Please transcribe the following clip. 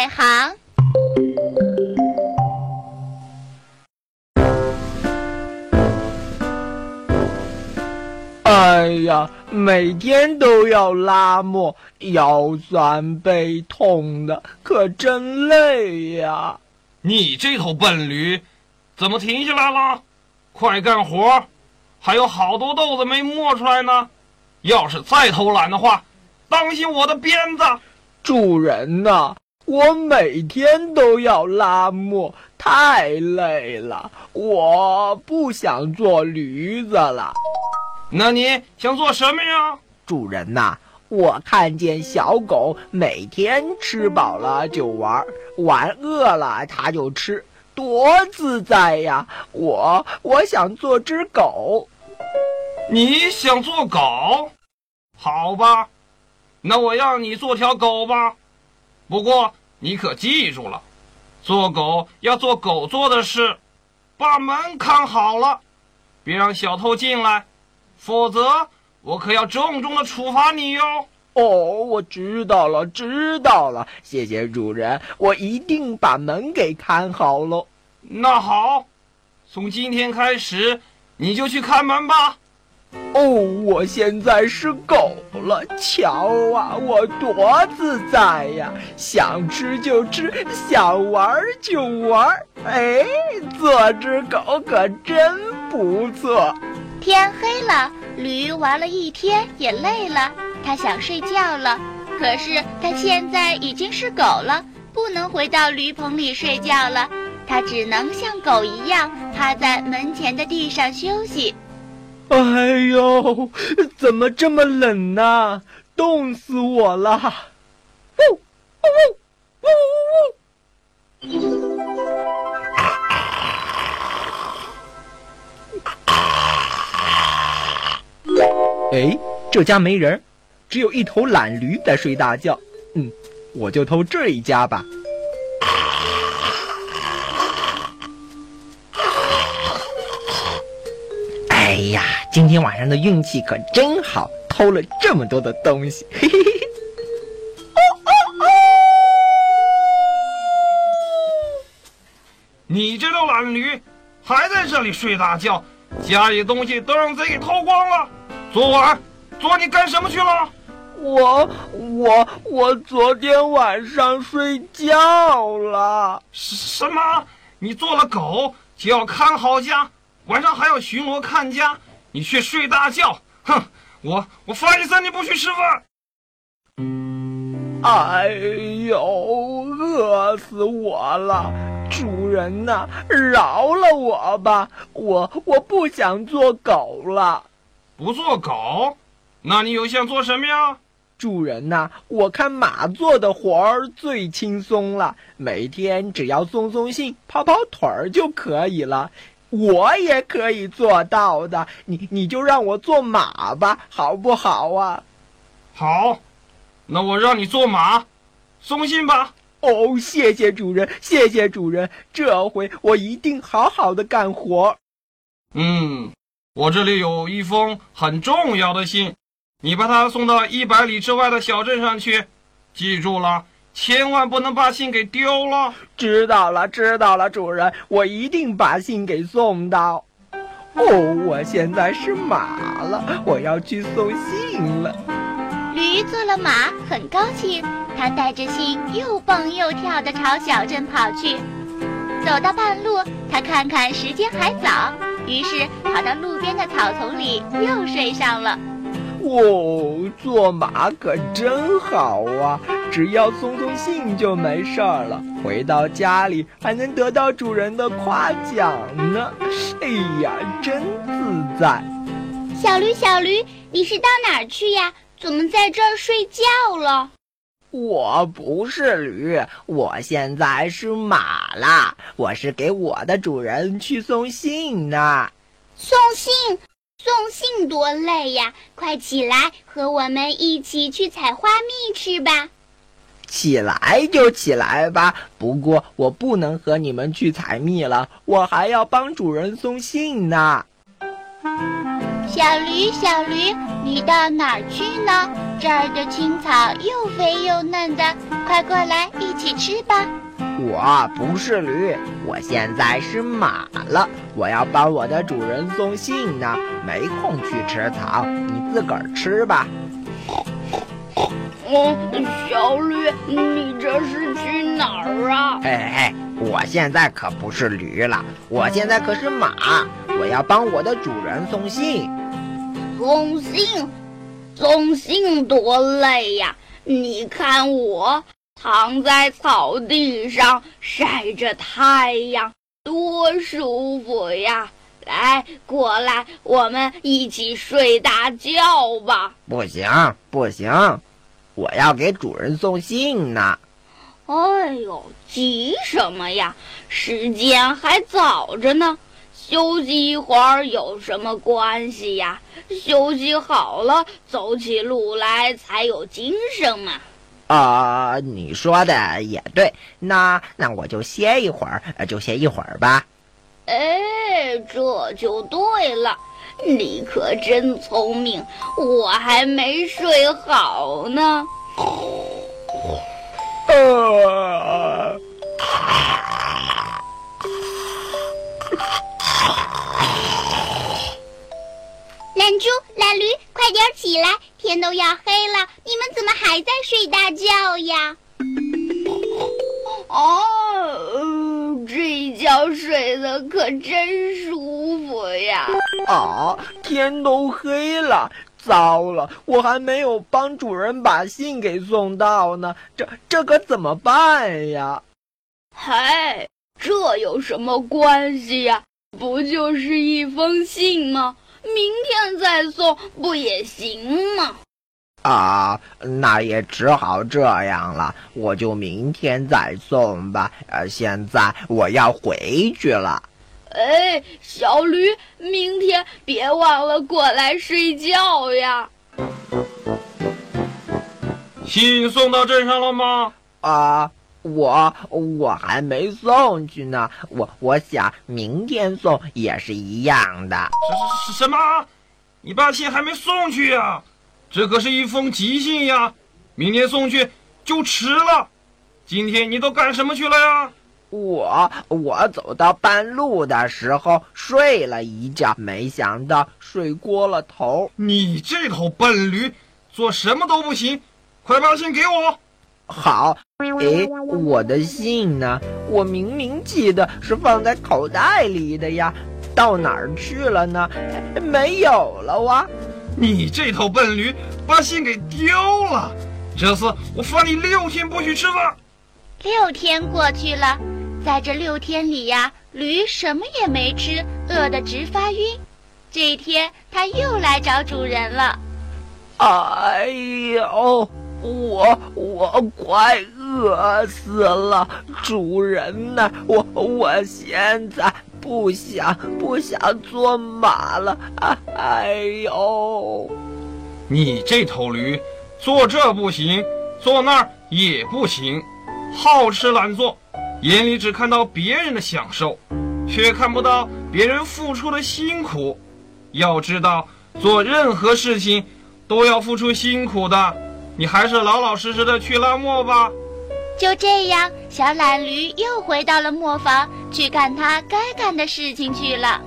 外行。哎呀，每天都要拉磨，腰酸背痛的，可真累呀！你这头笨驴，怎么停下来了？快干活，还有好多豆子没磨出来呢。要是再偷懒的话，当心我的鞭子！主人呐，我每天都要拉磨，太累了，我不想做驴子了。那你想做什么呀？主人呐，我看见小狗每天吃饱了就玩，玩饿了它就吃，多自在呀！我我想做只狗。你想做狗？好吧，那我让你做条狗吧。不过你可记住了，做狗要做狗做的事，把门看好了，别让小偷进来。否则，我可要重重的处罚你哟！哦，我知道了，知道了，谢谢主人，我一定把门给看好喽。那好，从今天开始，你就去看门吧。哦，我现在是狗了，瞧啊，我多自在呀！想吃就吃，想玩就玩，哎，做只狗可真不错。天黑了，驴玩了一天也累了，它想睡觉了。可是它现在已经是狗了，不能回到驴棚里睡觉了。它只能像狗一样趴在门前的地上休息。哎呦，怎么这么冷呢？冻死我了！呜呜呜呜呜！哎，这家没人，只有一头懒驴在睡大觉。嗯，我就偷这一家吧。哎呀，今天晚上的运气可真好，偷了这么多的东西。嘿嘿嘿。你这头懒驴，还在这里睡大觉，家里东西都让贼给偷光了。昨晚，昨晚你干什么去了？我我我昨天晚上睡觉了。什么？你做了狗就要看好家，晚上还要巡逻看家，你去睡大觉？哼！我我罚你三天不许吃饭。哎呦，饿死我了！主人呐，饶了我吧，我我不想做狗了。不做狗，那你又想做什么呀？主人呐，我看马做的活儿最轻松了，每天只要送送信、跑跑腿儿就可以了。我也可以做到的，你你就让我做马吧，好不好啊？好，那我让你做马，送信吧。哦，谢谢主人，谢谢主人，这回我一定好好的干活。嗯。我这里有一封很重要的信，你把它送到一百里之外的小镇上去。记住了，千万不能把信给丢了。知道了，知道了，主人，我一定把信给送到。哦，我现在是马了，我要去送信了。驴做了马，很高兴，他带着信又蹦又跳地朝小镇跑去。走到半路，他看看时间还早。于是跑到路边的草丛里，又睡上了。哦，做马可真好啊！只要送送信就没事儿了，回到家里还能得到主人的夸奖呢。哎呀，真自在！小驴，小驴，你是到哪儿去呀？怎么在这儿睡觉了？我不是驴，我现在是马啦。我是给我的主人去送信呢。送信，送信多累呀！快起来，和我们一起去采花蜜吃吧。起来就起来吧，不过我不能和你们去采蜜了，我还要帮主人送信呢。小驴，小驴，你到哪儿去呢？这儿的青草又肥又嫩的，快过来一起吃吧。我不是驴，我现在是马了。我要帮我的主人送信呢，没空去吃草，你自个儿吃吧。哦，小驴，你这是去哪儿啊？嘿嘿，我现在可不是驴了，我现在可是马。我要帮我的主人送信。送信，送信多累呀！你看我躺在草地上晒着太阳，多舒服呀！来，过来，我们一起睡大觉吧。不行，不行，我要给主人送信呢。哎呦，急什么呀？时间还早着呢，休息一会儿有什么关系呀？休息好了，走起路来才有精神嘛。啊、你说的也对，那那我就歇一会儿，呃就歇一会儿吧。哎，这就对了，你可真聪明，我还没睡好呢。啊，懒猪、懒驴，快点起来，天都要黑了，你们怎么还在睡大觉呀？哦，呃这一觉睡得可真舒服呀！啊，天都黑了，糟了，我还没有帮主人把信给送到呢，这这可怎么办呀？嗨，这有什么关系呀？不就是一封信吗？明天再送不也行吗？啊，那也只好这样了，我就明天再送吧。呃，现在我要回去了。哎，小驴，明天别忘了过来睡觉呀！信送到镇上了吗？啊，我我还没送去呢，我我想明天送也是一样的。什什什么？你把信还没送去呀、这可是一封急信呀！明天送去就迟了。今天你都干什么去了呀？我我走到半路的时候睡了一觉，没想到睡过了头。你这头笨驴，做什么都不行，快把信给我！好，诶，我的信呢？我明明记得是放在口袋里的呀，到哪儿去了呢？没有了哇！你这头笨驴，把信给丢了。这次我罚你六天不许吃饭。六天过去了，在这六天里呀，驴什么也没吃，饿得直发晕。这一天，它又来找主人了。哎呦，我我快饿死了！主人呢？我我现在不想不想做马了。啊哎呦！你这头驴，坐这不行，坐那儿也不行，好吃懒做，眼里只看到别人的享受，却看不到别人付出的辛苦。要知道，做任何事情都要付出辛苦的。你还是老老实实的去拉磨吧。就这样，小懒驴又回到了磨坊，去干它该干的事情去了。